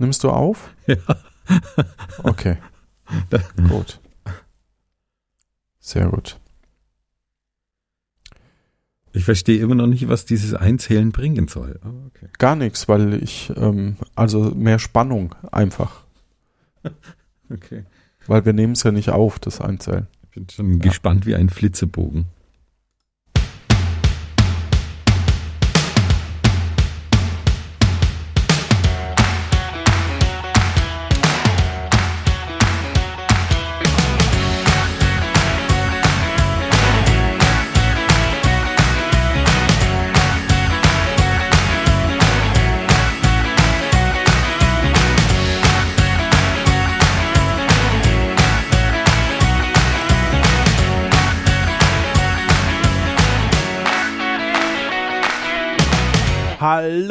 Nimmst du auf? Ja. Okay. gut. Sehr gut. Ich verstehe immer noch nicht, was dieses Einzählen bringen soll. Aber okay. Gar nichts, weil ich, ähm, also mehr Spannung einfach. okay. Weil wir nehmen es ja nicht auf, das Einzählen. Ich bin schon gespannt wie ein Flitzebogen.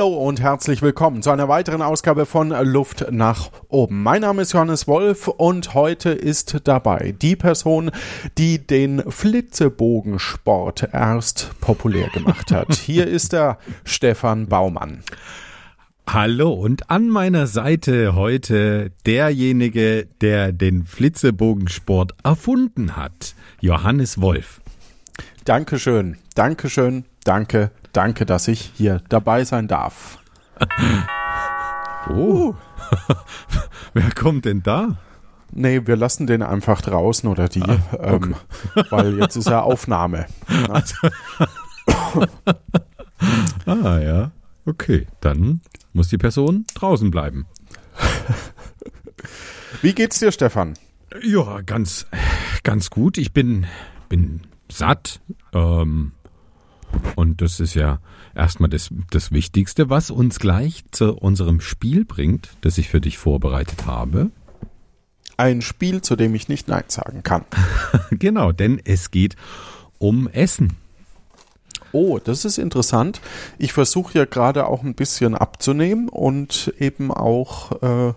Hallo und herzlich willkommen zu einer weiteren Ausgabe von Luft nach oben. Mein Name ist Johannes Wolf und heute ist dabei die Person, die den Flitzebogensport erst populär gemacht hat. Hier ist er, Stefan Baumann. Hallo und an meiner Seite heute derjenige, der den Flitzebogensport erfunden hat, Johannes Wolf. Dankeschön, Dankeschön, danke, danke, dass ich hier dabei sein darf. Oh. Wer kommt denn da? Nee, wir lassen den einfach draußen oder die, ähm, weil jetzt ist ja Aufnahme. Ah ja, okay, dann muss die Person draußen bleiben. Wie geht's dir, Stefan? Ja, ganz, ganz gut. Ich bin, bin satt. Ähm, und das ist ja erstmal das, das Wichtigste, was uns gleich zu unserem Spiel bringt, das ich für dich vorbereitet habe. Ein Spiel, zu dem ich nicht Nein sagen kann. genau, denn es geht um Essen. Oh, das ist interessant. Ich versuche ja gerade auch ein bisschen abzunehmen und eben auch äh,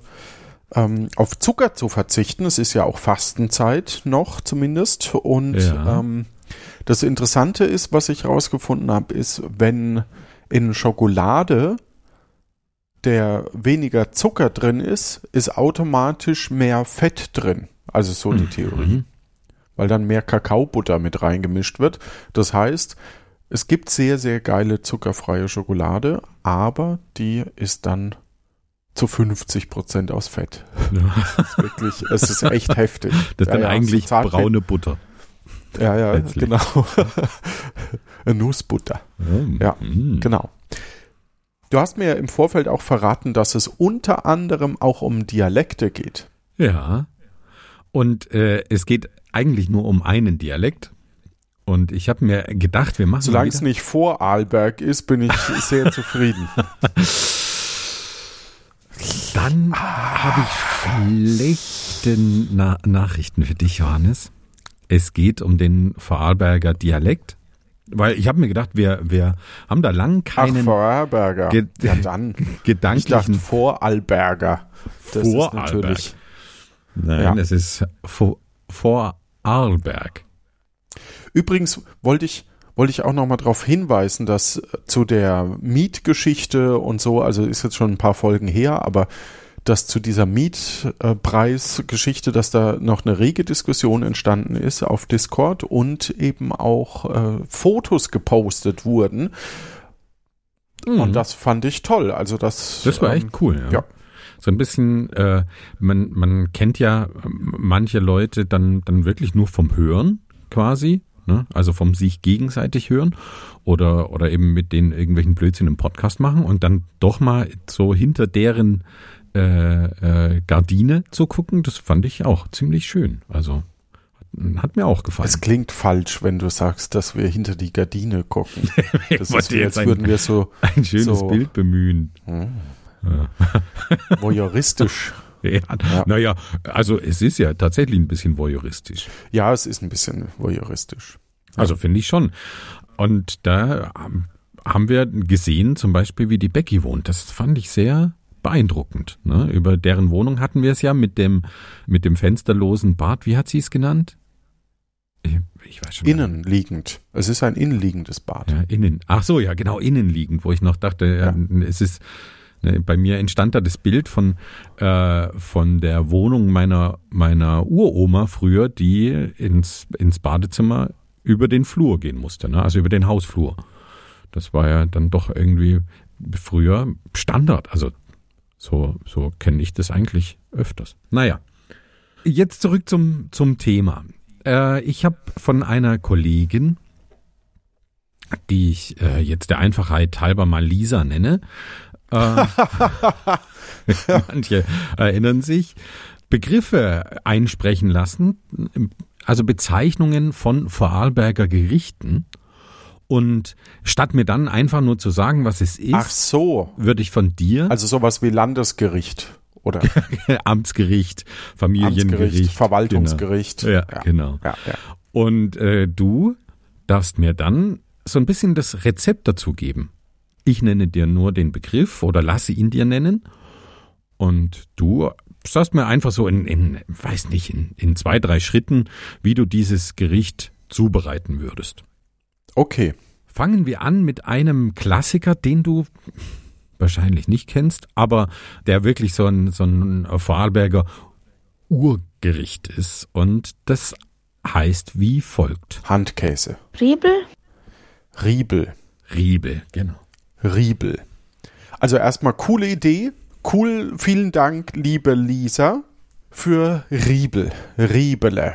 ähm, auf Zucker zu verzichten. Es ist ja auch Fastenzeit noch zumindest. Und Ja. ähm, das Interessante ist, was ich rausgefunden habe, ist, wenn in Schokolade der weniger Zucker drin ist, ist automatisch mehr Fett drin. Also so die Theorie Mhm. weil dann mehr Kakaobutter mit reingemischt wird. Das heißt, es gibt sehr, sehr geile zuckerfreie Schokolade, aber die ist dann zu 50 Prozent aus Fett. Das ist wirklich, es ist echt heftig. Das ist Ja, dann ja, eigentlich braune Butter. Ja, ja, letztlich. genau. Nussbutter. Ja, Mhm. Genau. Du hast mir im Vorfeld auch verraten, dass es unter anderem auch um Dialekte geht. Ja. Und äh, es geht eigentlich nur um einen Dialekt. Und ich habe mir gedacht, wir machen Solange es nicht vor Arlberg ist, bin ich sehr zufrieden. Dann habe ich schlechte Na Nachrichten für dich, Johannes. Es geht um den Vorarlberger Dialekt. Weil ich habe mir gedacht, wir, wir haben da lang Ach, keinen Vorarlberger. Ge- ja, dann. Ich dachte gedanklichen Vorarlberger. Das ist Vorarlberg. natürlich. Nein, Ja. es ist Vor Vorarlberg. Übrigens wollte ich, wollte ich auch noch mal darauf hinweisen, dass äh, zu der Mietgeschichte und so, also ist jetzt schon ein paar Folgen her, aber dass zu dieser Mietpreisgeschichte, dass da noch eine rege Diskussion entstanden ist auf Discord und eben auch äh, Fotos gepostet wurden. Und das fand ich toll. Also das, Mhm. Das war ähm, echt cool, ja. ja. So ein bisschen, äh, man, man kennt ja ähm, manche Leute dann, dann wirklich nur vom Hören quasi, ne? also vom sich gegenseitig hören oder, oder eben mit denen irgendwelchen Blödsinn im Podcast machen und dann doch mal so hinter deren äh, äh, Gardine zu gucken, das fand ich auch ziemlich schön. Also hat, mir auch gefallen. Es klingt falsch, wenn du sagst, dass wir hinter die Gardine gucken. Das ist wie, jetzt als würden wir so ein schönes so- Bild bemühen. voyeuristisch. Ja, Naja, also es ist ja tatsächlich ein bisschen voyeuristisch. Ja, es ist ein bisschen voyeuristisch. Also finde ich schon. Und da haben wir gesehen, zum Beispiel, wie die Becky wohnt. Das fand ich sehr beeindruckend. Ne? Über deren Wohnung hatten wir es ja mit dem, mit dem fensterlosen Bad. Wie hat sie es genannt? Ich, ich weiß schon. Innenliegend. Es ist ein innenliegendes Bad. Ja, innen. Ach so, ja, genau, innenliegend, wo ich noch dachte, ja. es ist Ne, bei mir entstand da das Bild von, äh, von der Wohnung meiner, meiner Uroma früher, die ins, ins Badezimmer über den Flur gehen musste, ne? also über den Hausflur. Das war ja dann doch irgendwie früher Standard. Also so, so kenne ich das eigentlich öfters. Naja, jetzt zurück zum, zum Thema. Äh, ich habe von einer Kollegin, die ich äh, jetzt der Einfachheit halber mal Lisa nenne, äh, manche erinnern sich, Begriffe einsprechen lassen, also Bezeichnungen von Vorarlberger Gerichten. Und statt mir dann einfach nur zu sagen, was es ist, Ach so. würde ich von dir Also sowas wie Landesgericht oder Amtsgericht, Familiengericht, Amtsgericht, Verwaltungsgericht. Genau. Ja, genau. Ja, ja. Und äh, du darfst mir dann so ein bisschen das Rezept dazu geben. Ich nenne dir nur den Begriff oder lasse ihn dir nennen. Und du sagst mir einfach so in, in weiß nicht, in, in zwei, drei Schritten, wie du dieses Gericht zubereiten würdest. Okay. Fangen wir an mit einem Klassiker, den du wahrscheinlich nicht kennst, aber der wirklich so ein, so ein Vorarlberger Urgericht ist. Und das heißt wie folgt. Handkäse. Riebel, Riebel. Riebe, genau. Riebel. Also erstmal coole Idee. Cool, vielen Dank, liebe Lisa, für Riebel. Riebele.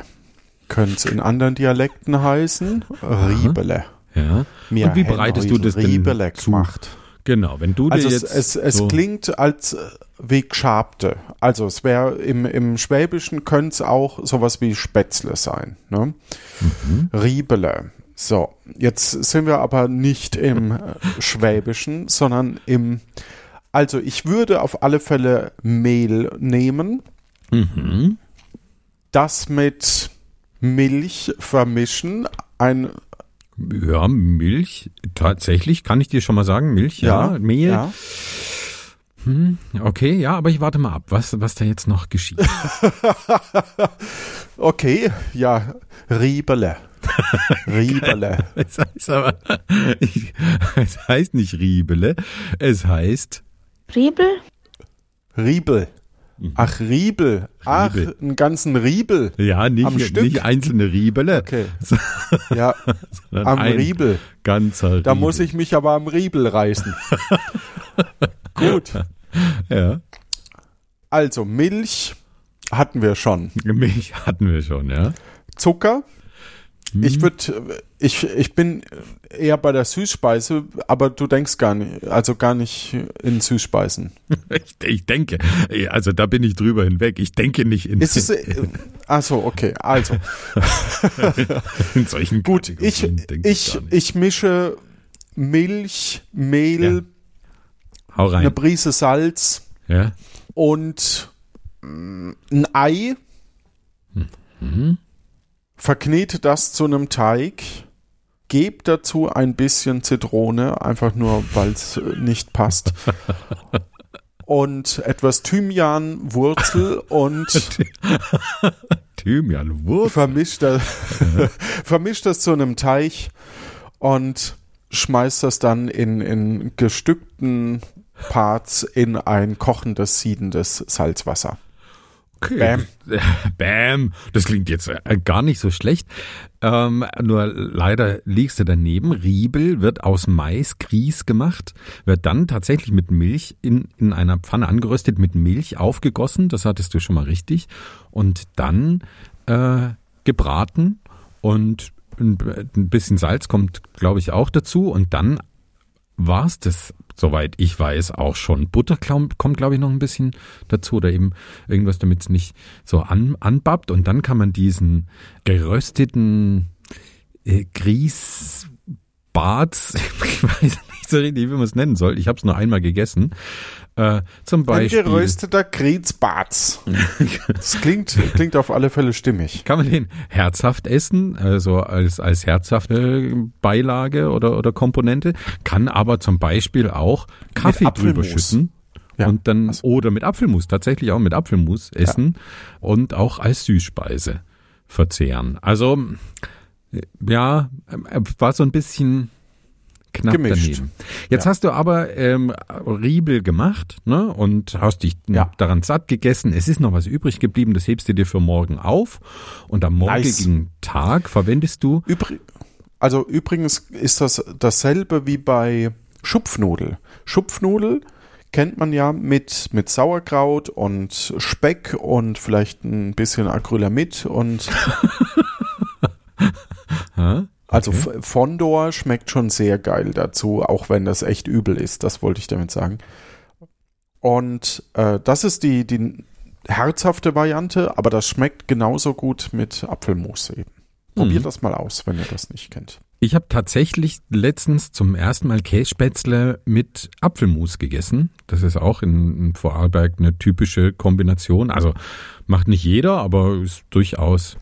Könnte es in anderen Dialekten heißen. Riebele. Ja. Mir Und wie bereitest du das denn Riebele zu? gemacht? Genau, wenn du dir Also es, jetzt es, es so, klingt als wie Gschabte. Also es wäre im, im Schwäbischen könnte es auch sowas wie Spätzle sein. Ne? Mhm. Riebele. So, jetzt sind wir aber nicht im äh, Schwäbischen, sondern im also ich würde auf alle Fälle Mehl nehmen, Mhm. das mit Milch vermischen, ein Ja, Milch, tatsächlich, kann ich dir schon mal sagen, Milch, ja, Mehl. ja. Okay, ja, aber ich warte mal ab, was, was da jetzt noch geschieht. Okay, ja, Riebele. Riebele. es heißt aber, es heißt nicht Riebele, es heißt Riebel, Riebel. Ach, Riebel. Ach, Riebel. einen ganzen Riebel. Ja, Am nicht, Stück? nicht einzelne Riebele, Okay. Ja, am Riebel. ganzer Da Riebel. muss ich mich aber am Riebel reißen. Gut. Ja, Also, Milch hatten wir schon. Milch hatten wir schon, ja. Zucker. Hm. Ich würde, ich, ich bin eher bei der Süßspeise, aber du denkst gar nicht, also gar nicht in Süßspeisen. Ich, ich denke, also da bin ich drüber hinweg. Ich denke nicht in, Ist es, äh, ach so, okay, also. in solchen Gut, ich, ich, nicht. ich mische Milch, Mehl, Hau eine rein. Prise Salz Ja. und mm, ein Ei. Mhm. Verknete das zu einem Teig. Gebt dazu ein bisschen Zitrone, einfach nur, weil es nicht passt. Und etwas Thymian, Wurzel und Thymian, Wurst. vermischt das, vermischt das zu einem Teig und schmeißt das dann in, in gestückten Parts in ein kochendes, siedendes Salzwasser. Okay. Bam. Bam. Das klingt jetzt äh, gar nicht so schlecht. Ähm, nur leider liegst du daneben. Riebel wird aus Mais, Grieß gemacht, wird dann tatsächlich mit Milch in, in einer Pfanne angeröstet, mit Milch aufgegossen. Das hattest du schon mal richtig. Und dann äh, gebraten und ein, ein bisschen Salz kommt, glaube ich, auch dazu. Und dann war's das, soweit ich weiß, auch schon. Butter kommt, glaube ich, noch ein bisschen dazu oder eben irgendwas, damit es nicht so an, anbappt. Und dann kann man diesen gerösteten äh, Grießbarts, ich weiß nicht so richtig, wie man es nennen soll. Ich habe es nur einmal gegessen. Äh, zum Ein Beispiel. gerösteter Grietzbarz. Das klingt, klingt auf alle Fälle stimmig. Kann man den herzhaft essen, also als, als herzhafte Beilage oder, oder Komponente, kann aber zum Beispiel auch Kaffee drüber schütten. Ja, und dann, also- oder mit Apfelmus, tatsächlich auch mit Apfelmus essen und auch als Süßspeise verzehren. Also, ja, äh, war so ein bisschen knapp Gemischt. daneben. Jetzt Ja. hast du aber ähm, Riebel gemacht ne, und hast dich Ja. daran satt gegessen. Es ist noch was übrig geblieben, das hebst du dir für morgen auf. Und am morgigen Tag verwendest du Übri also übrigens ist das dasselbe wie bei Schupfnudel. Schupfnudel kennt man ja mit, mit Sauerkraut und Speck und vielleicht ein bisschen Acrylamid und Also F- Fondor schmeckt schon sehr geil dazu, auch wenn das echt übel ist, das wollte ich damit sagen. Und äh, das ist die, die herzhafte Variante, aber das schmeckt genauso gut mit Apfelmus eben. Probiert Mhm. das mal aus, wenn ihr das nicht kennt. Ich habe tatsächlich letztens zum ersten Mal Kässpätzle mit Apfelmus gegessen. Das ist auch in, in Vorarlberg eine typische Kombination. Also macht nicht jeder, aber ist durchaus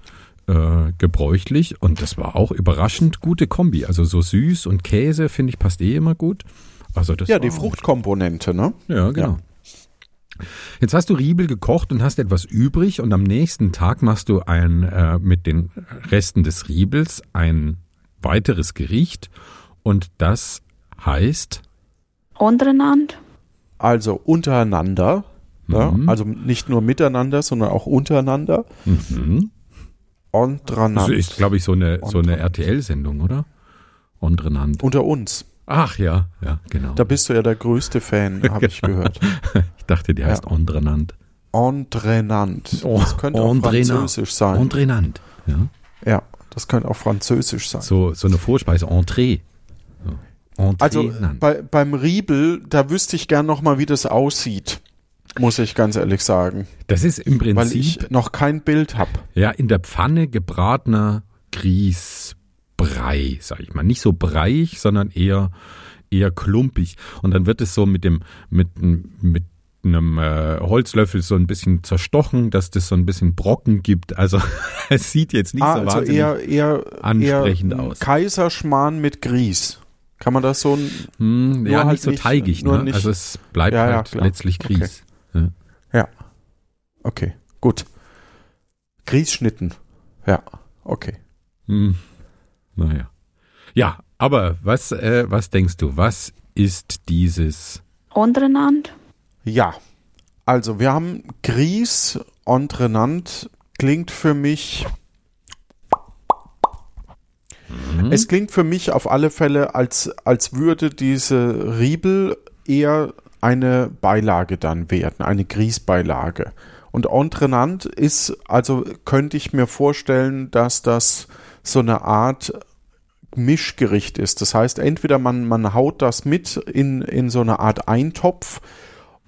äh, gebräuchlich. Und das war auch überraschend gute Kombi. Also so süß und Käse, finde ich, passt eh immer gut. Also das Ja, die Fruchtkomponente, ne? Ja, genau. Jetzt hast du Riebel gekocht und hast etwas übrig und am nächsten Tag machst du ein äh, mit den Resten des Riebels ein weiteres Gericht und das heißt Untereinander. Also untereinander. Ja, Mhm. also nicht nur miteinander, sondern auch untereinander. mhm. Das Untereinander. ist glaube ich so eine so eine RTL Sendung, oder? Untereinander. Unter uns. Ach ja, ja, genau. Da bist du ja der größte Fan, habe ich gehört. ich dachte, die heißt Untereinander. Entrennant. Oh, Das könnte auch französisch sein. Untereinander. Ja. Ja, das könnte auch französisch sein. So so eine Vorspeise Entree. So. Also bei, beim Riebel, da wüsste ich gern noch mal, wie das aussieht. Muss ich ganz ehrlich sagen. das ist im Weil Prinzip ich noch kein Bild habe. Ja, in der Pfanne gebratener Grießbrei, sag ich mal. Nicht so breiig, sondern eher, eher klumpig. Und dann wird es so mit dem, mit, mit einem äh, Holzlöffel so ein bisschen zerstochen, dass das so ein bisschen Brocken gibt. Also es sieht jetzt nicht Ah, so also wahnsinnig eher, eher, ansprechend eher aus. Kaiserschmarrn mit Grieß. Kann man das so ein hm, ja, halt nicht so nicht- teigig. Ne? nicht- Also es bleibt Ja, ja, halt klar. letztlich Okay. Ja. Ja. Okay, gut. Grießschnitten. Ja, okay. Hm. Naja. Ja, aber was, äh, was denkst du? Was ist dieses Untereinander. Ja. Also, wir haben Grieß Entrennant klingt für mich. Es klingt für mich auf alle Fälle, als, als würde diese Riebel eher eine Beilage dann werden, eine Grießbeilage. Und Entrennant ist, also könnte ich mir vorstellen, dass das so eine Art Mischgericht ist. Das heißt, entweder man, man haut das mit in, in so eine Art Eintopf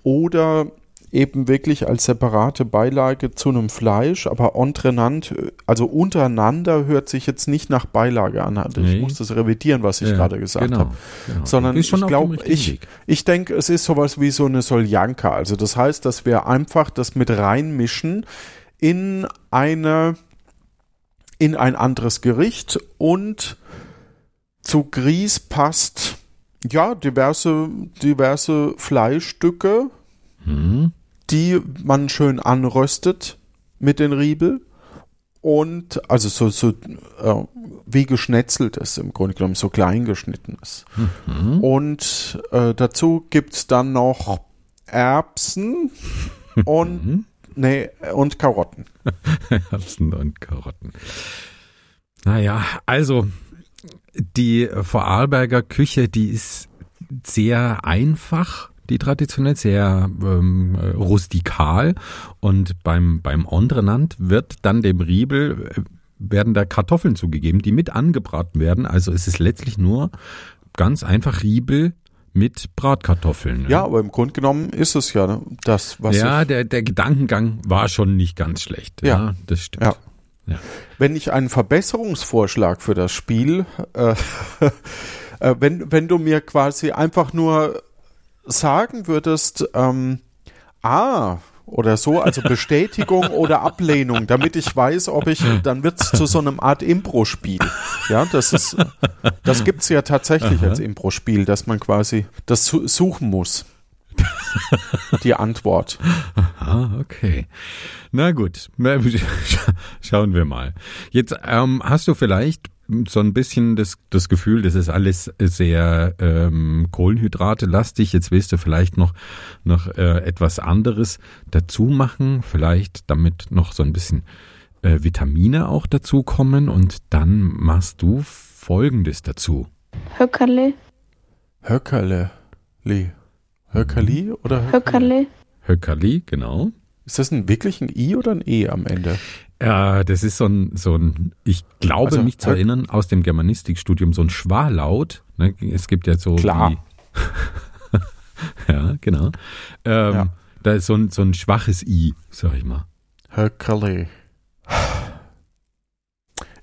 oder eben wirklich als separate Beilage zu einem Fleisch, aber entrennant, also untereinander hört sich jetzt nicht nach Beilage an. Also Nee. Ich muss das revidieren, was ich Ja, gerade gesagt genau, habe. genau. Sondern ich glaube, ich, Weg. ich denke, es ist sowas wie so eine Soljanka. Also das heißt, dass wir einfach das mit reinmischen in eine in ein anderes Gericht und zu Grieß passt ja diverse diverse Fleischstücke, Hm? Die man schön anröstet mit den Riebel und also so so äh, wie geschnetzeltes im Grunde genommen so klein geschnittenes. Mhm. Und äh, dazu gibt's dann noch Erbsen und nee, und Karotten. Erbsen und Karotten. Naja, also die Vorarlberger Küche, die ist sehr einfach, die traditionell sehr ähm, äh, rustikal und beim beim Ondrenant wird dann dem Riebel äh, werden da Kartoffeln zugegeben, die mit angebraten werden. Also es ist letztlich nur ganz einfach Riebel mit Bratkartoffeln. ne? Ja, aber im Grunde genommen ist es ja ne, das, was ja, der, der Gedankengang war schon nicht ganz schlecht. Ja, Ja. das stimmt. Ja. Ja. wenn ich einen Verbesserungsvorschlag für das Spiel, äh, äh, wenn, wenn du mir quasi einfach nur sagen würdest, ähm, ah, oder so, also Bestätigung oder Ablehnung, damit ich weiß, ob ich, dann wird es zu so einem Art Impro-Spiel. Ja, das ist, das gibt's ja tatsächlich als Impro-Spiel, dass man quasi das su suchen muss. Die Antwort. Ah, okay. Na gut, schauen wir mal. Jetzt ähm, hast du vielleicht so ein bisschen das, das Gefühl, das ist alles sehr ähm, Kohlenhydrate-lastig. Jetzt willst du vielleicht noch, noch äh, etwas anderes dazu machen, vielleicht damit noch so ein bisschen äh, Vitamine auch dazukommen und dann machst du Folgendes dazu. Höckerle, Höckerle. Li. Höckerli oder Höckerle? Höckerle, Höckerli, genau. Ist das ein wirklich ein I oder ein E am Ende? Ja, das ist so ein, so ein ich glaube Also, mich zu Höck- erinnern, aus dem Germanistikstudium, so ein Schwarlaut. Ne? Es gibt ja so Klar. die. ja, genau. Ähm, Ja. Da ist so ein, so ein schwaches I, sag ich mal. Höckerle.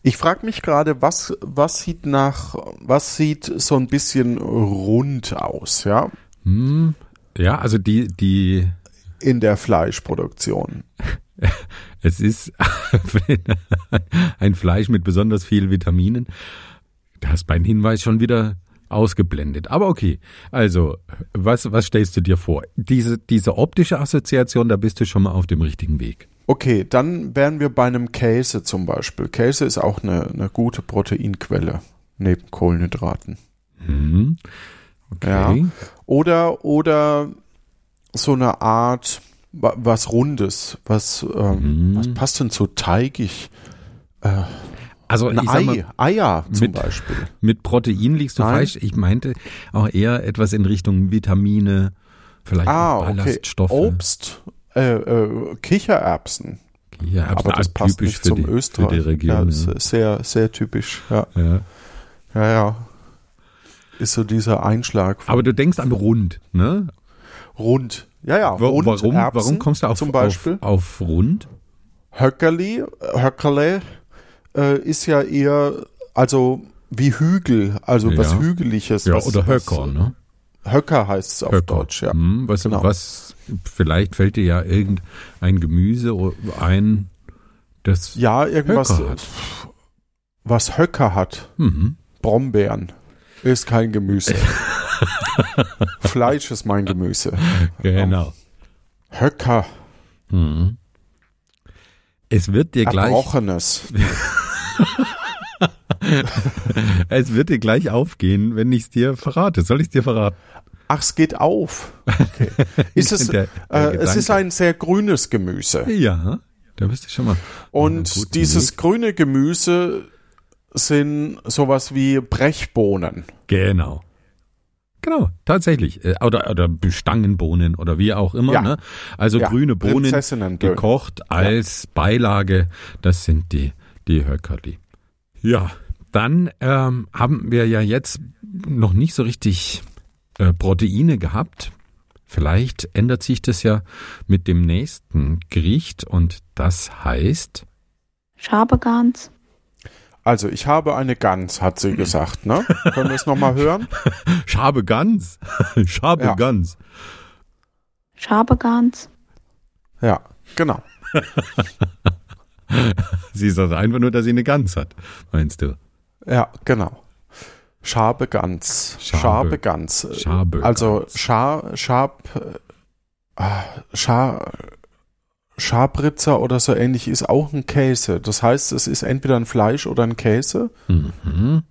Ich frage mich gerade, was, was sieht nach, was sieht so ein bisschen rund aus, ja, Hm, ja, also die, die, in der Fleischproduktion? es ist ein Fleisch mit besonders viel Vitaminen. Da hast mein Hinweis schon wieder ausgeblendet. Aber okay, also, was, was stellst du dir vor? Diese, diese optische Assoziation, da bist du schon mal auf dem richtigen Weg. Okay, dann wären wir bei einem Käse zum Beispiel. Käse ist auch eine, eine gute Proteinquelle neben Kohlenhydraten. Hm. Okay. Ja. Oder, oder so eine Art, was Rundes, was, ähm, Mhm. was passt denn so teigig? Also Ein Ei, mal, Eier zum mit- Beispiel. mit Protein liegst du Nein. falsch. Ich meinte auch eher etwas in Richtung Vitamine, vielleicht Ah, auch okay. Ballaststoffe. Obst, äh, äh, Kichererbsen. Ja, Aber das passt typisch nicht für zum die, für Österreich. die ja, Region. das ist sehr, sehr typisch. Ja, Ja. Ja. ja, ja. Ist so dieser Einschlag Aber du denkst an rund, ne? rund. Ja, ja, Wa- rund. warum, Erbsen warum kommst du auf, zum Beispiel? auf, auf rund? Höckerli, Höckerle äh, ist ja eher, also wie Hügel, also Ja. was Hügeliges. Ja, was, oder was- Höcker, ne? Höcker heißt es auf Höcker. Deutsch, ja. Hm, was, Genau. was, vielleicht fällt dir ja irgendein Gemüse ein, das Ja, irgendwas, Höcker hat. was Höcker hat. Mhm. Brombeeren ist kein Gemüse. Fleisch ist mein Gemüse. Genau. Höcker, Mhm. Es wird dir gleich, Erbrochenes. es wird dir gleich aufgehen, wenn ich es dir verrate. Soll ich es dir verraten? Ach, es geht auf. Okay. Ist es, Der- der äh, es ist ein sehr grünes Gemüse. Ja, da bist du schon mal. Und dieses Weg. grüne Gemüse sind sowas wie Brechbohnen. Genau. Genau, tatsächlich. Äh, Oder, oder Stangenbohnen oder wie auch immer. Ja. Ne? Also Ja, grüne Bohnen gekocht als Beilage. Das sind die, die Höckerli. Ja, dann ähm, haben wir ja jetzt noch nicht so richtig äh, Proteine gehabt. Vielleicht ändert sich das ja mit dem nächsten Gericht und das heißt, Schabegans, Also, ich habe eine Gans, hat sie gesagt, ne? Können wir es nochmal hören? Schabe Gans. Schabe Ja. Gans. Schabegans, Ja, genau. Sie sagt einfach nur, dass sie eine Gans hat, meinst du? Ja, genau. Schabe Gans. Schabe. Schabe Gans. Schabe Also Gans. Scha, Schab, äh, ah, Scha, Schabritzer oder so ähnlich ist auch ein Käse. Das heißt, es ist entweder ein Fleisch oder ein Käse. Mhm.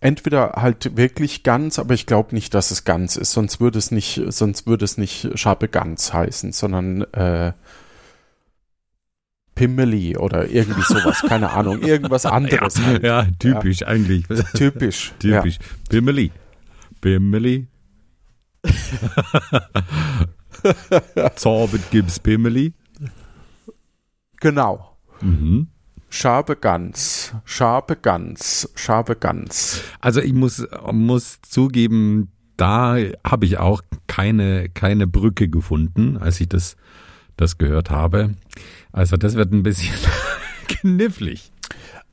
Entweder halt wirklich ganz, aber ich glaube nicht, dass es ganz ist, sonst würde es nicht, sonst würde es nicht Schabe Gans heißen, sondern äh, Pimmeli oder irgendwie sowas, keine Ahnung, irgendwas anderes Ja, halt. ja, typisch eigentlich. Typisch. typisch. Bimmeli. Bimmeli. Zorbet gibt's Bimmeli. Genau. Mhm. Schabe Gans, Schabe Gans, Schabe Gans. Also ich muss, muss zugeben, da habe ich auch keine, keine Brücke gefunden, als ich das, das gehört habe. Also das wird ein bisschen knifflig.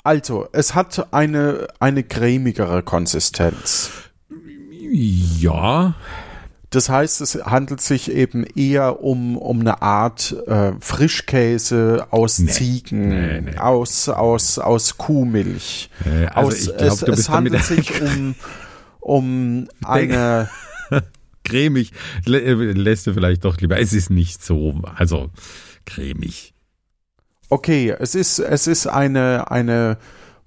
Also, es hat eine, eine cremigere Konsistenz. Ja, Das heißt, es handelt sich eben eher um, um eine Art äh, Frischkäse aus Nee. Ziegen, Nee, nee. Aus, aus, aus Kuhmilch. Äh, also aus, ich glaub, es, du es bist damit- handelt sich um, um eine, cremig äh, lässt du vielleicht doch lieber. Es ist nicht so, also cremig. okay, es ist, es ist eine, eine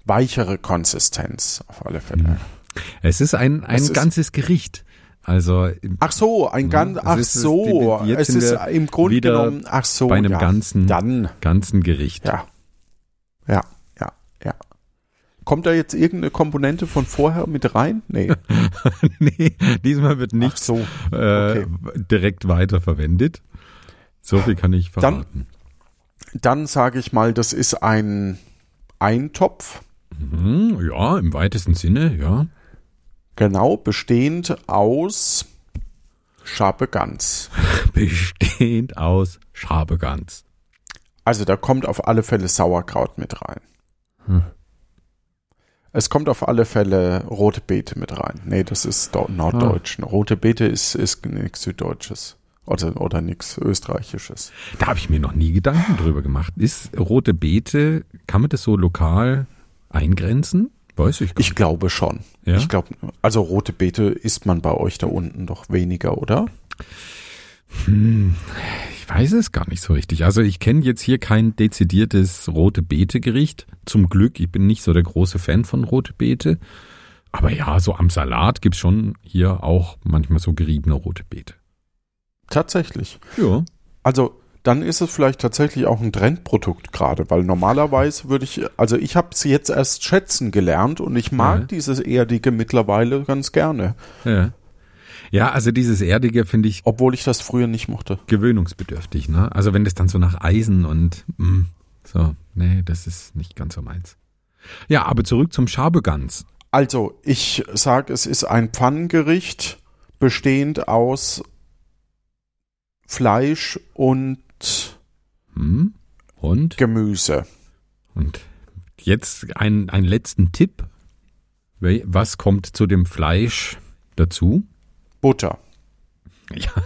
weichere Konsistenz auf alle Fälle. Es ist ein, ein Es ganzes Gericht. Also Ach so, ein ganz, es ach ist- so, es ist im Grunde genommen, ach so, bei einem ja, ganzen- dann, ganzen Gericht. ja, ja, ja, ja. Kommt da jetzt irgendeine Komponente von vorher mit rein? Nee, nee, diesmal wird nicht so, äh, okay. direkt weiterverwendet. So viel kann ich Dann- verraten. Dann sage ich mal, das ist ein Eintopf, Mhm, ja, im weitesten Sinne, ja. Genau, bestehend aus Schabe Gans. Bestehend aus Schabegans. Also da kommt auf alle Fälle Sauerkraut mit rein. Hm. Es kommt auf alle Fälle rote Beete mit rein. Nee, das ist do- Norddeutsch. Rote Beete ist, ist nichts Süddeutsches. Oder, oder nichts Österreichisches. Da habe ich mir noch nie Gedanken drüber gemacht. Ist rote Beete, kann man das so lokal eingrenzen? Weiß ich gar Ich glaube schon. Ja? Ich glaube, also rote Beete isst man bei euch da unten doch weniger, oder? Ich weiß es gar nicht so richtig. Also ich kenne jetzt hier kein dezidiertes rote Beete Gericht. Zum Glück, ich bin nicht so der große Fan von rote Beete. Aber ja, so am Salat gibt's schon hier auch manchmal so geriebene rote Beete. Tatsächlich. Ja. Also dann ist es vielleicht tatsächlich auch ein Trendprodukt gerade, weil normalerweise würde ich, also ich habe es jetzt erst schätzen gelernt und ich mag Ja. dieses Erdige mittlerweile ganz gerne, Ja, ja also dieses Erdige finde ich obwohl ich das früher nicht mochte. gewöhnungsbedürftig. Ne? Also wenn das dann so nach Eisen und mh, so, nee, das ist nicht ganz so meins. Ja, aber zurück zum Schabegans. Also ich sage, es ist ein Pfannengericht bestehend aus Fleisch und Hm? Und? Gemüse. Und jetzt ein, einen letzten Tipp. Was kommt zu dem Fleisch dazu? Butter. Ja.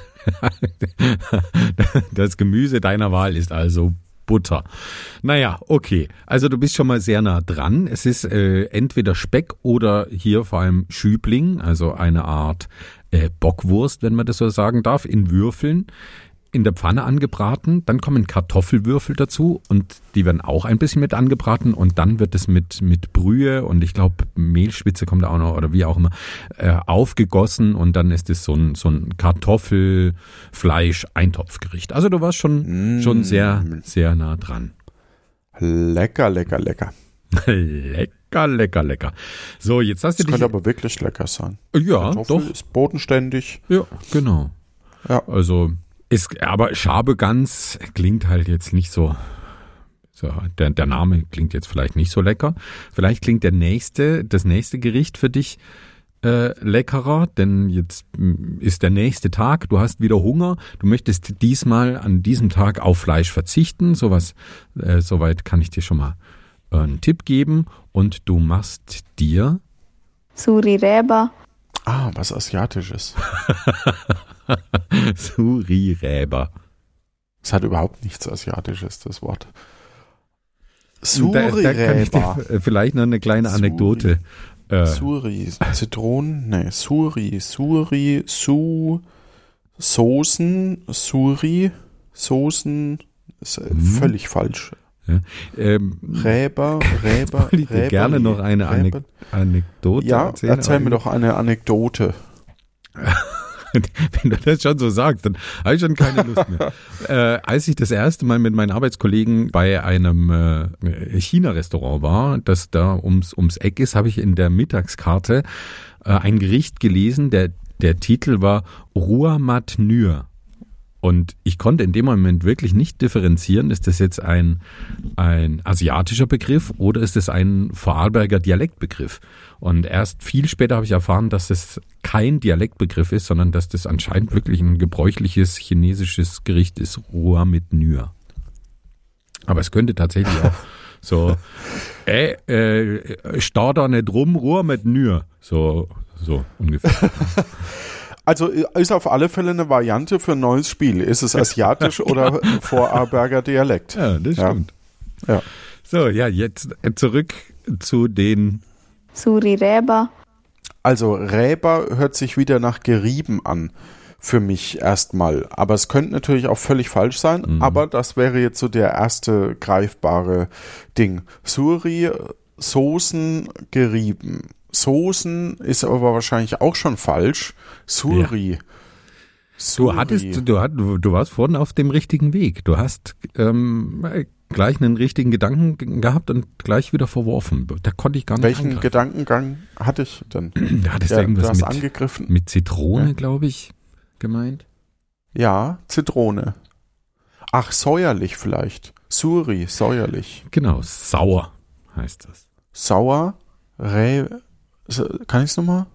Das Gemüse deiner Wahl ist also Butter. Naja, okay. Also du bist schon mal sehr nah dran. Es ist äh, entweder Speck oder hier vor allem Schübling, also eine Art äh, Bockwurst, wenn man das so sagen darf, in Würfeln. In der Pfanne angebraten, dann kommen Kartoffelwürfel dazu und die werden auch ein bisschen mit angebraten und dann wird es mit, mit Brühe und ich glaube Mehlspitze kommt da auch noch oder wie auch immer äh, aufgegossen und dann ist es so ein, so ein Kartoffel-Fleisch-Eintopfgericht. Also du warst schon, Mm. schon sehr, sehr nah dran. Lecker, lecker, lecker. lecker, lecker, lecker. So, jetzt hast du Das dich. könnte aber wirklich lecker sein. ja, Kartoffel doch. ist bodenständig. Ja, genau. Ja. Also ist, aber Schabe ganz klingt halt jetzt nicht so. So, der, der Name klingt jetzt vielleicht nicht so lecker. Vielleicht klingt der nächste, das nächste Gericht für dich äh, leckerer, denn jetzt mm, ist der nächste Tag, du hast wieder Hunger, du möchtest diesmal an diesem Tag auf Fleisch verzichten, sowas, äh, soweit kann ich dir schon mal äh, einen Tipp geben und du machst dir Suri Reba, Ah, was Asiatisches. Suri-Räber. Es hat überhaupt nichts Asiatisches, das Wort. Da, da kann ich Suri-Räber. dir vielleicht noch eine kleine Suri. Anekdote. Äh, Suri, Zitronen, nee, Suri, Suri, Su, Soßen, Suri, Soßen, ist Mhm. völlig falsch. ähm, Räber, Räber, ich Räber, gerne noch eine Anek Räber. Anekdote Ja, erzählen. erzähl mir doch eine Anekdote. Wenn du das schon so sagst, dann habe ich schon keine Lust mehr. äh, als ich das erste Mal mit meinen Arbeitskollegen bei einem äh, China-Restaurant war, das da ums, ums Eck ist, habe ich in der Mittagskarte äh, ein Gericht gelesen, der, der Titel war Rua Mat Nür. Und ich konnte in dem Moment wirklich nicht differenzieren, ist das jetzt ein, ein asiatischer Begriff oder ist es ein Vorarlberger Dialektbegriff? Und erst viel später habe ich erfahren, dass es kein Dialektbegriff ist, sondern dass das anscheinend wirklich ein gebräuchliches chinesisches Gericht ist, Rua mit Nür. Aber es könnte tatsächlich auch so, äh, äh, stau da nicht rum, Rua mit Nür. So, so ungefähr. Also äh, ist auf alle Fälle eine Variante für ein neues Spiel. Ist es asiatisch oder Vorarlberger Dialekt? Ja, das Ja. stimmt. Ja. So, ja, jetzt äh, zurück zu den Suri Reba, Also Räber hört sich wieder nach gerieben an. Für mich erstmal. Aber es könnte natürlich auch völlig falsch sein. Mhm. Aber das wäre jetzt so der erste greifbare Ding. Suri, Soßen gerieben. Soßen ist aber wahrscheinlich auch schon falsch. Suri. Du Suri. hattest, du, hat, du warst vorhin auf dem richtigen Weg. Du hast ähm, gleich einen richtigen Gedanken ge- gehabt und gleich wieder verworfen. Da konnte ich gar nicht Welchen eingreifen. Gedankengang hatte ich denn? Da hattest du Ja, du irgendwas hast mit, angegriffen. mit Zitrone, Ja. glaube ich, gemeint. Ja, Zitrone. Ach, säuerlich vielleicht. Suri, säuerlich. Genau, sauer heißt das. Sauer, Rä. So- Kann ich es nochmal?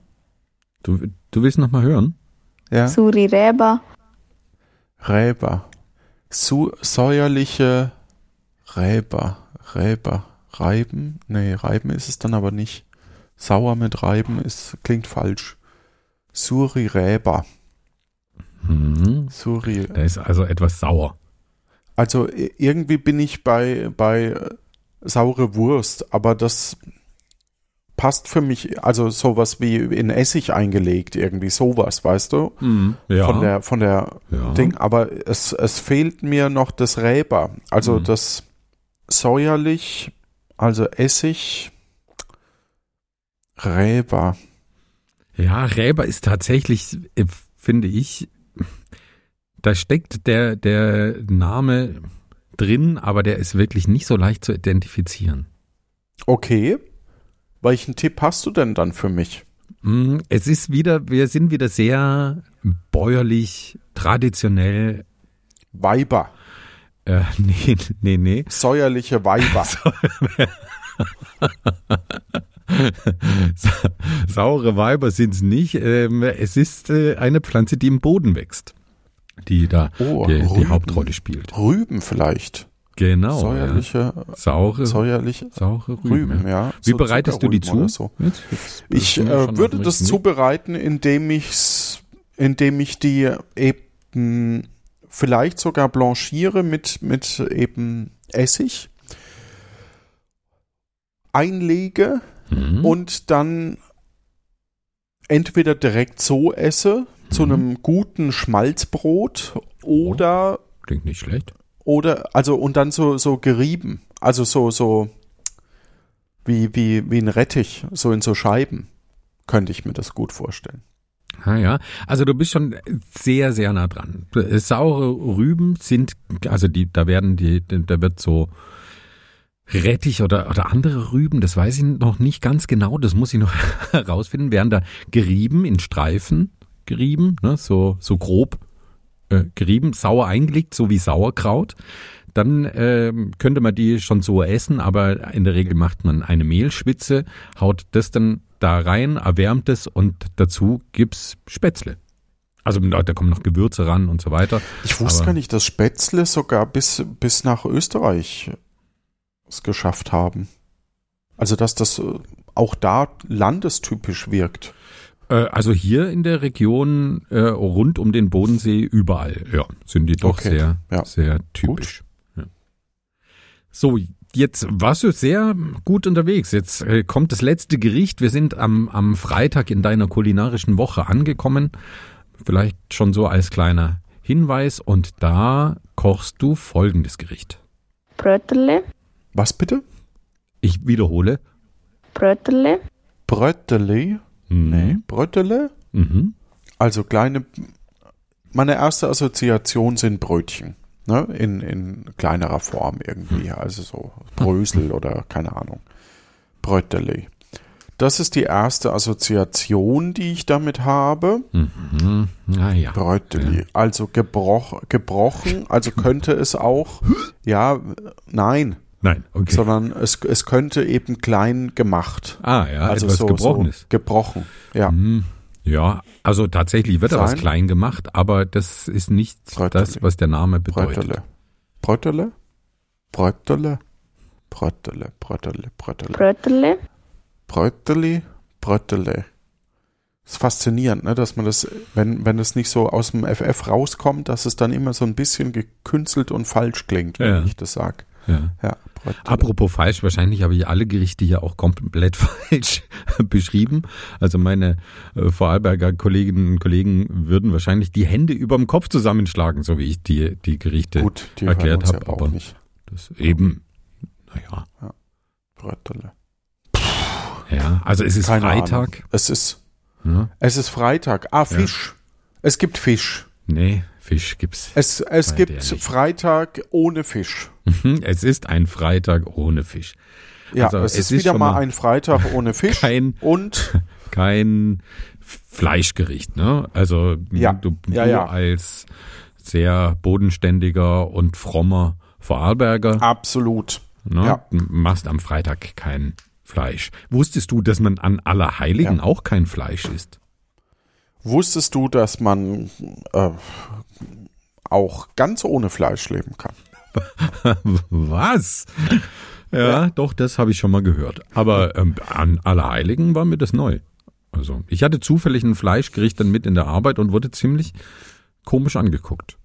Du, du willst noch mal hören? Ja. Surireba, Räber. Su säuerliche Räber. Räber. Reiben? Nee, Reiben ist es dann aber nicht. Sauer mit Reiben ist, klingt falsch. Suri Räber. Mhm. Suri. Da ist also etwas sauer. Also irgendwie bin ich bei, bei äh, saure Wurst, aber das passt für mich, also sowas wie in Essig eingelegt, irgendwie sowas, weißt du? Ja. Von der, von der ja. Ding, aber es, es fehlt mir noch das Räber, also Mhm. das säuerlich, also Essig, Räber. Ja, Räber ist tatsächlich, äh, finde ich, da steckt der, der Name drin, aber der ist wirklich nicht so leicht zu identifizieren. Okay. Welchen Tipp hast du denn dann für mich? Mm, Es ist wieder, wir sind wieder sehr bäuerlich, traditionell. Weiber. Äh, nee, nee, nee. Säuerliche Weiber. Sa- Saure Weiber sind es nicht. Ähm, es ist äh, eine Pflanze, die im Boden wächst, die da Oh, die, die. Hauptrolle spielt. Rüben vielleicht. Genau. Säuerliche, Ja. Saure, säuerliche saure Rüben. Rüben, ja. Wie So bereitest du die zu? So. Jetzt, jetzt Ich äh, würde das Weg. zubereiten, indem ich's, indem ich die eben vielleicht sogar blanchiere mit, mit eben Essig, einlege Mhm. und dann entweder direkt so esse, zu Mhm. einem guten Schmalzbrot oder Klingt nicht schlecht. Oder, also, und dann so, so gerieben. Also so, so, wie, wie, wie ein Rettich, so in so Scheiben. Könnte ich mir das gut vorstellen. Ah ja, also du bist schon sehr, sehr nah dran. Saure Rüben sind, also die, da werden die, da wird so Rettich oder, oder andere Rüben, das weiß ich noch nicht ganz genau, das muss ich noch herausfinden, werden da gerieben, in Streifen gerieben, ne, so, so grob äh, gerieben, sauer eingelegt, so wie Sauerkraut. Dann ähm, könnte man die schon so essen, aber in der Regel macht man eine Mehlschwitze, haut das dann da rein, erwärmt es und dazu gibt's Spätzle. Also da kommen noch Gewürze ran und so weiter. Ich wusste gar nicht, dass Spätzle sogar bis, bis nach Österreich es geschafft haben. Also, dass das äh, auch da landestypisch wirkt. Äh, also hier in der Region äh, rund um den Bodensee überall, ja, sind die doch Okay, sehr, ja. sehr typisch. Ja. So, jetzt warst du sehr gut unterwegs. Jetzt äh, kommt das letzte Gericht. Wir sind am, am Freitag in deiner kulinarischen Woche angekommen. Vielleicht schon so als kleiner Hinweis. Und da kochst du folgendes Gericht. Brötterle, Was bitte? Ich wiederhole. Brötterle, Brötteli? Mhm. Nee, Bröttele? Mhm. Also kleine, meine erste Assoziation sind Brötchen. Ne? In, in kleinerer Form irgendwie. Also so Brösel oder keine Ahnung. Brötteli. Das ist die erste Assoziation, die ich damit habe. Mhm. Naja. Brötteli. Also gebroch, gebrochen. Also könnte es auch, ja, nein, Nein, okay. sondern es, es könnte eben klein gemacht. ah, ja, also etwas so, Gebrochenes. So gebrochen. Ja. Mhm. Ja, also tatsächlich wird da was Sein? klein gemacht, aber das ist nicht Bröteli. das, was der Name bedeutet. Bröttele? Bröttele? Bröttele, Bröttele, Bröttele. Brötterle, Brötteli, Bröttele. ist faszinierend, ne, dass man das, wenn, wenn es nicht so aus dem FF rauskommt, dass es dann immer so ein bisschen gekünstelt und falsch klingt, wenn Ja. ich das sag. Ja. Ja. Apropos falsch, wahrscheinlich habe ich alle Gerichte hier auch komplett falsch beschrieben. Also meine äh, Vorarlberger Kolleginnen und Kollegen würden wahrscheinlich die Hände überm Kopf zusammenschlagen, so wie ich die, die Gerichte Gut, die erklärt habe, ja aber- nicht. das eben, naja. Bröttele. Ja, also es ist Keine Freitag. Ahnung. Es ist, Ja. es ist Freitag. Ah, Fisch. Es gibt Fisch. Nee, Fisch gibt's. Es, es gibt. Freitag ohne Fisch. Mhm, Es ist ein Freitag ohne Fisch. Ja, Also, es, es ist ist wieder mal ein Freitag ohne Fisch. kein- und Kein Fleischgericht, ne? Also Ja, du, du ja, ja. als sehr bodenständiger und frommer Vorarlberger absolut. ne, ja. machst am Freitag kein Fleisch. Wusstest du, dass man an Allerheiligen Ja. auch kein Fleisch isst? Wusstest du, dass man äh, auch ganz ohne Fleisch leben kann? Was? Ja, doch, das habe ich schon mal gehört. Aber ähm, an Allerheiligen war mir das neu. Also, ich hatte zufällig ein Fleischgericht dann mit in der Arbeit und wurde ziemlich komisch angeguckt.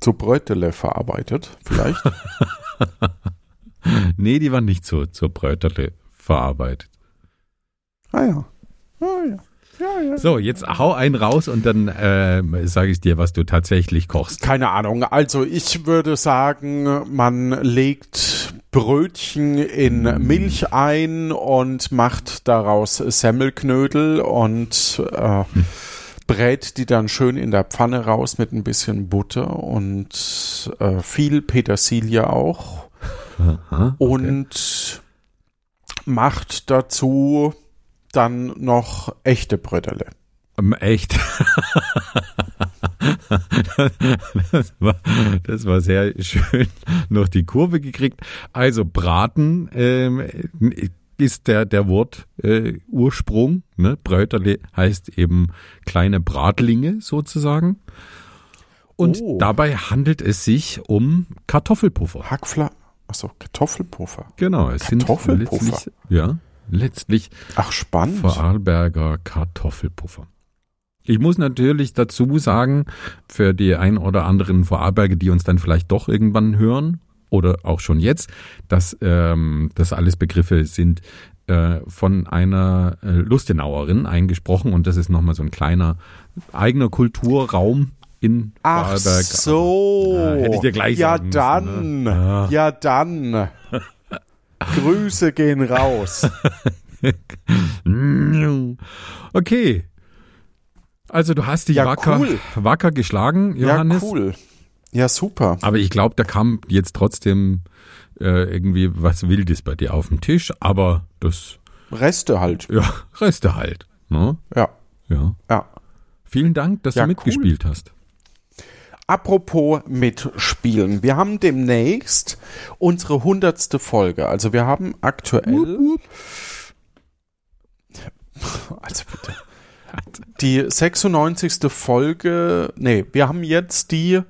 Zu Brötele verarbeitet, vielleicht? Nee, die war nicht so zur Bröterle verarbeitet. ah ja. Ah ja. Ja, ja. So, jetzt hau einen raus und dann äh, sage ich dir, was du tatsächlich kochst. Keine Ahnung. Also ich würde sagen, man legt Brötchen in Milch ein und macht daraus Semmelknödel und äh, brät die dann schön in der Pfanne raus mit ein bisschen Butter und äh, viel Petersilie auch Aha, und macht dazu dann noch echte Brötele. Ähm, echt. das, war, das war sehr schön. Noch die Kurve gekriegt. Also Braten ähm, ist der, der Wort äh, Ursprung. Ne? Bröterle heißt eben kleine Bratlinge sozusagen. Und Oh. dabei handelt es sich um Kartoffelpuffer. Hackfla, achso, Kartoffelpuffer. Genau, es sind Kartoffelpuffer? letztlich, ja, letztlich Ach, spannend. Vorarlberger Kartoffelpuffer. Ich muss natürlich dazu sagen, für die ein oder anderen Vorarlberger, die uns dann vielleicht doch irgendwann hören oder auch schon jetzt, dass ähm, das alles Begriffe sind äh, von einer äh, Lustenauerin eingesprochen und das ist nochmal so ein kleiner eigener Kulturraum in Ach Vorarlberg. so. Ja, hätte ich dir gleich ja, sagen müssen, dann. ne? Ja. Ja, dann. Grüße gehen raus. Okay. Also du hast dich Ja, wacker, cool. wacker geschlagen, Ja, Johannes. cool. Ja, super. Aber ich glaube, da kam jetzt trotzdem äh, irgendwie was Wildes bei dir auf den Tisch. Aber das, Reste halt. ja, Reste halt. Ne? Ja, Ja. ja. Vielen Dank, dass Ja, du mitgespielt hast. Apropos mitspielen. Wir haben demnächst unsere hundertste Folge. Also wir haben aktuell. Also bitte. Die 96. Folge. Nee, wir haben jetzt die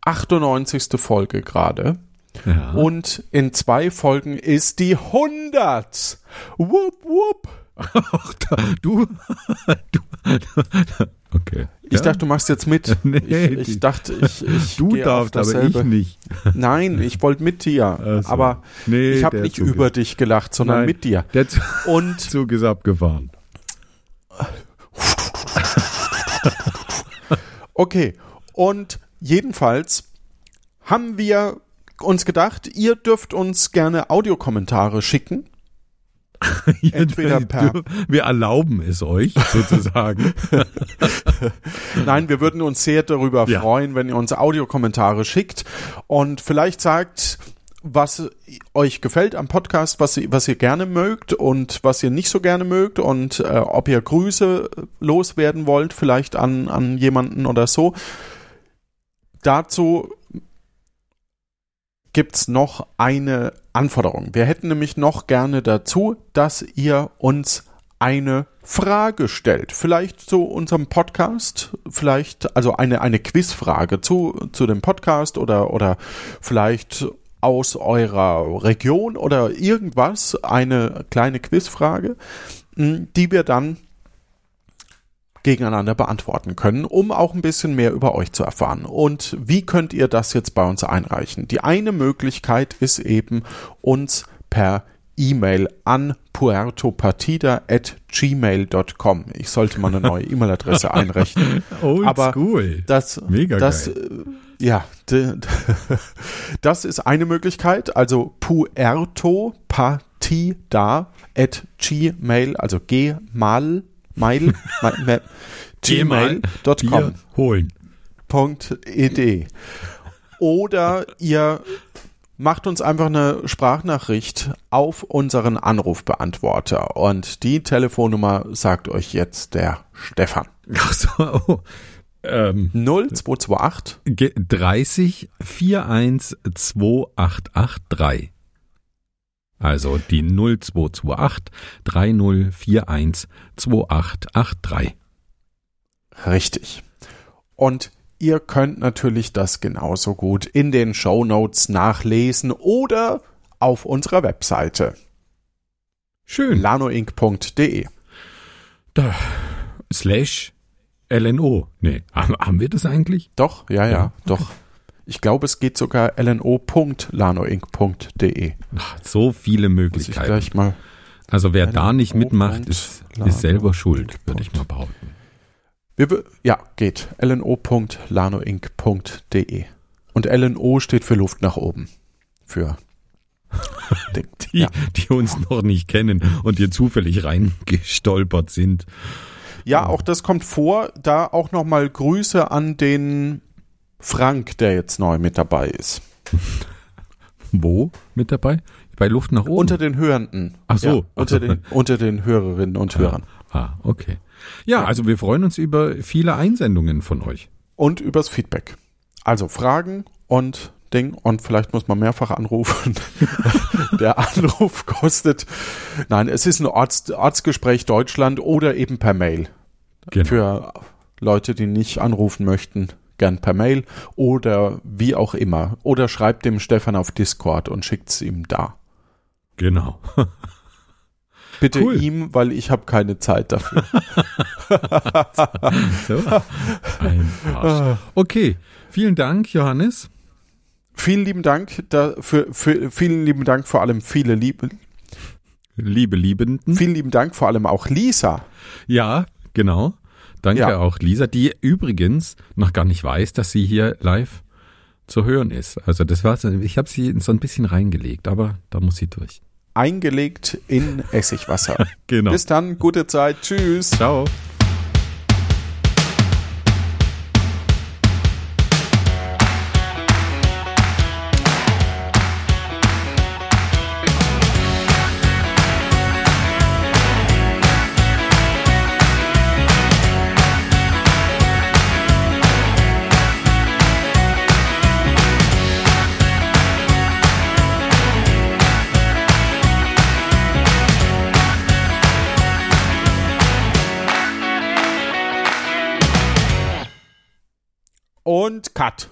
98. Folge gerade. Ja. Und in zwei Folgen ist die 100. Wupp, wupp. Ach, da, du, du. Okay. Ich ja. dachte, du machst jetzt mit. Nee, ich, ich dachte, ich, ich du darfst, aber ich nicht. Nein, ich wollte mit dir. Ach so. Aber Nee, ich habe nicht Zug über ist- dich gelacht, sondern Nein, mit dir. Der Zug Und Zug ist abgefahren. okay. Und jedenfalls haben wir uns gedacht, ihr dürft uns gerne Audiokommentare schicken. Entweder per- Wir erlauben es euch, sozusagen. Nein, wir würden uns sehr darüber Ja. freuen, wenn ihr uns Audiokommentare schickt und vielleicht sagt, was euch gefällt am Podcast, was, ihr- was ihr gerne mögt und was ihr nicht so gerne mögt und äh, ob ihr Grüße loswerden wollt, vielleicht an, an jemanden oder so. Dazu gibt's noch eine Anforderung. Wir hätten nämlich noch gerne dazu, dass ihr uns eine Frage stellt. Vielleicht zu unserem Podcast, vielleicht, also eine, eine Quizfrage zu, zu dem Podcast oder, oder vielleicht aus eurer Region oder irgendwas, eine kleine Quizfrage, mh, die wir dann gegeneinander beantworten können, um auch ein bisschen mehr über euch zu erfahren. Und wie könnt ihr das jetzt bei uns einreichen? Die eine Möglichkeit ist eben, uns per E-Mail an puertopartida.gmail.com. Ich sollte mal eine neue E-Mail-Adresse einrechnen. Old Aber school. Das, Mega das, geil. äh, ja, das ist eine Möglichkeit. Also puertopartida at gmail, also gmal, mail, ma- ma- gmail.com. Holen. www.ed. Oder ihr macht uns einfach eine Sprachnachricht auf unseren Anrufbeantworter. Und die Telefonnummer sagt euch jetzt der Stefan. Ach so, oh. Ähm, 0228 ge- 30 41 2883. Also die 0228 3041 2883. Richtig. Und ihr könnt natürlich das genauso gut in den Show Notes nachlesen oder auf unserer Webseite Schön. lanoinc.de. Da, slash LNO. Nee, haben, haben wir das eigentlich? Doch, ja, ja, Ja, doch. Ich glaube, es geht sogar lno.lanoinc.de. Ach, so viele Muss ich Möglichkeiten. gleich mal. Also wer da nicht mitmacht, ist, ist selber schuld, würde ich mal behaupten. Wir, ja, geht. lno.lanoinc.de. Und LNO steht für Luft nach oben. Für Die, Ja. die uns noch nicht kennen und hier zufällig reingestolpert sind. Ja, auch das kommt vor. Da auch nochmal Grüße an den Frank, der jetzt neu mit dabei ist. Wo mit dabei? Bei Luft nach oben? Unter den Hörenden. Ach so, Ja, unter, den, unter den Hörerinnen und Hörern. ah, okay. Ja, also wir freuen uns über viele Einsendungen von euch. Und übers Feedback. Also Fragen und Ding. Und vielleicht muss man mehrfach anrufen. der Anruf kostet. Nein, es ist ein Orts, Ortsgespräch Deutschland oder eben per Mail. Genau. Für Leute, die nicht anrufen möchten, gern per Mail oder wie auch immer. Oder schreibt dem Stefan auf Discord und schickt es ihm da. Genau. Bitte Cool. ihm, weil ich habe keine Zeit dafür. So. Ein Arsch. Okay, vielen Dank, Johannes. vielen lieben Dank dafür, für, vielen lieben Dank vor allem viele liebe, Liebe Liebenden. vielen lieben Dank vor allem auch Lisa. Ja, genau. Danke Ja. auch Lisa, die übrigens noch gar nicht weiß, dass sie hier live zu hören ist. Also das war so, ich habe sie so ein bisschen reingelegt, aber da muss sie durch. Eingelegt in Essigwasser. Genau. Bis dann, gute Zeit, tschüss. Ciao. Und Cut.